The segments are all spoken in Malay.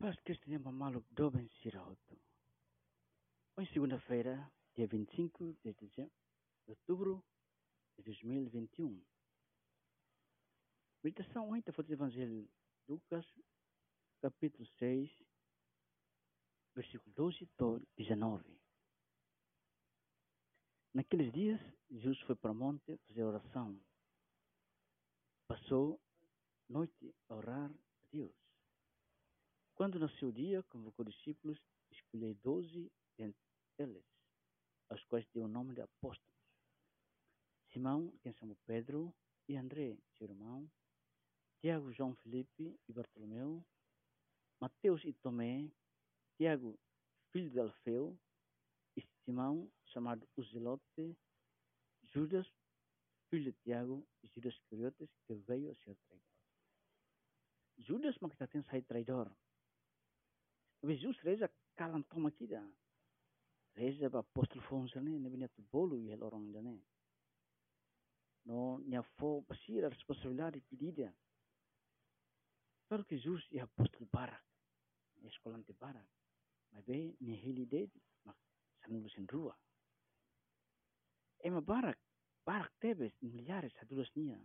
Paz Cristo Mamaluk Doben Sirahoto. Hoje, segunda-feira, dia 25 de, outubro de 2021. Meditação ontem foi do Evangelho de Lucas, capítulo 6, versículo 12 e 19. Naqueles dias, Jesus foi para o monte fazer oração. Passou noite a orar a Deus. Quando nasceu o dia, convocou discípulos, escolheu doze dentre eles, aos quais deu o nome de apóstolos. Simão, quem chamou Pedro, e André, seu irmão, Tiago, João, Felipe e Bartolomeu, Mateus e Tomé, Tiago, filho de Alfeu, e Simão, chamado o Judas, filho de Tiago, e Judas Iscariotes, que veio a ser traidor. Judas makita sair traidor. Reza kalam toma kita. Reza ba apostol fon sane ne binya tu bolu ye orang jane. No nya fo pasir responsabilidade pedida. Pero que Jesus é apostol barak. Escolante barak. Mas bem, ni hili de mak sanulu sen rua. Ema barak tebes milhares adulas nia.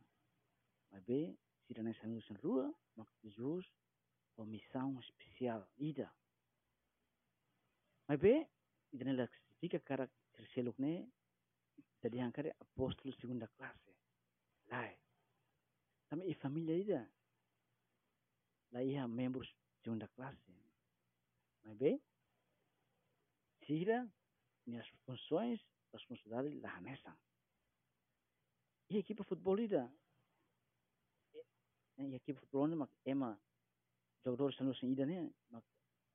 Mas bem, se dane sanulu sen rua, mak Jesus uma missão especial ida. Mas bem, idane la fica cara terseluk ne tadi angkare apostol segunda classe. Lai. Também e família ida. Lá ia membros segunda classe. Mas bem, sira minhas funções, responsabilidade lá nessa. E a equipe futebol ida. E a equipe futebol ida, ema jogador selalu ida ne,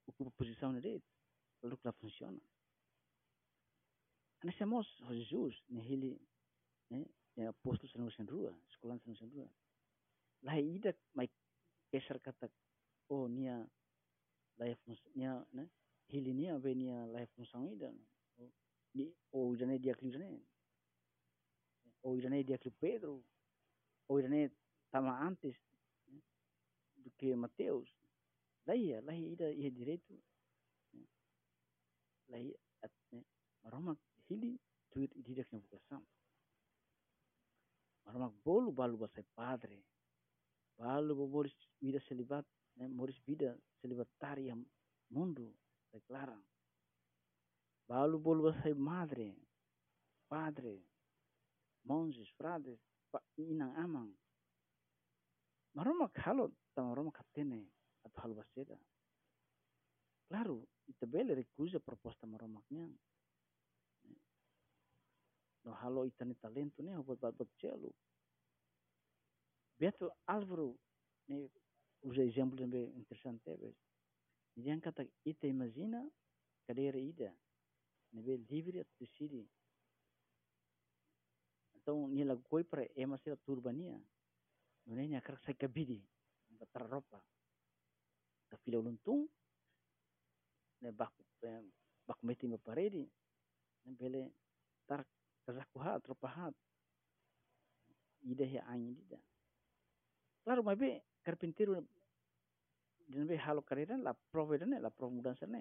ocupa posição dele lalu que ela funciona. Ane semos Jesus ne hili ne ne apostol senu sen rua, sekolah senu sen rua. Lah ida mai keser kata oh nia lah nia ne hili nia be nia lah fungsi ida. Oh ni oh jane dia kli jane. Oh jane dia kli Pedro. Oh jane tama antes do que Mateus. Lah ia, lah ida ia direito lahi atne maromak hili tuit ididak na bukasam maromak bolu balu basai padre. Balu boris vida selibat ne moris vida selibat yang mundu declaran balu bolu basai madre padre monges frades pa inang amang. Maromak halo tamaromak katene atau hal baseda Claro, itabele recusa a proposta maromaknya. No halo itani talento ne buat buat buat celo. Beto Álvaro ne usa exemplo também interessante ves. Dia kata ita imagina cadeira ida. Ne be livre to decide. Então ni lagu koi para ema sila turbania. Nune nya karak sai kabidi. Batar ropa. Ta fila uluntung ne bak bak meti me parede ne bele tar kazaku ha tropa ha ide he anyi dida. Claro mabe carpintero dan be halo karera la prove ne la prove mudan sene.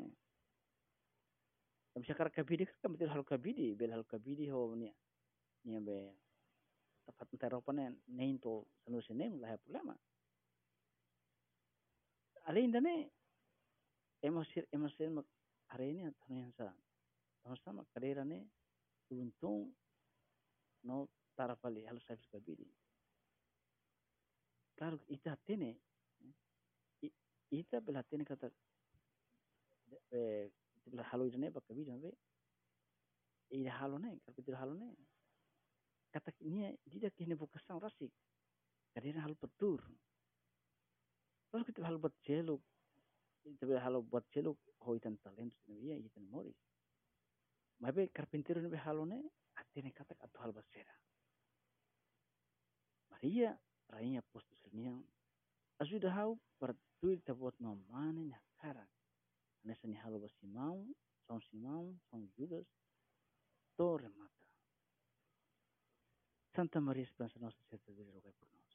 Tapi sekarang kabidi kan betul halo kabidi bel halo kabidi ho ni ni be tapat entar ne nein to sanu sene lah problema Alin dane emosi emosi mak hari ini atau yang sa sama sama karera ne untung no? Tarapali halus saya suka bidi claro ita tene ita bela tene kata eh bela halu jane baka bidi be ida halu ne kalau tidak halu ne kata ini dia kini bukan sang rasik karena hal petur kalau kita hal buat tabi halo buat celo ho itan talent ni ya itan moris mabe carpintero ni halo ne atene kata atau hal basera Maria rainha posto serniang ajuda hau para tuir tabuat no mane nya kara nessa ni halo basimão São Simão São Judas Torre Mata Santa Maria Esperança Nossa Senhora de rogai por nós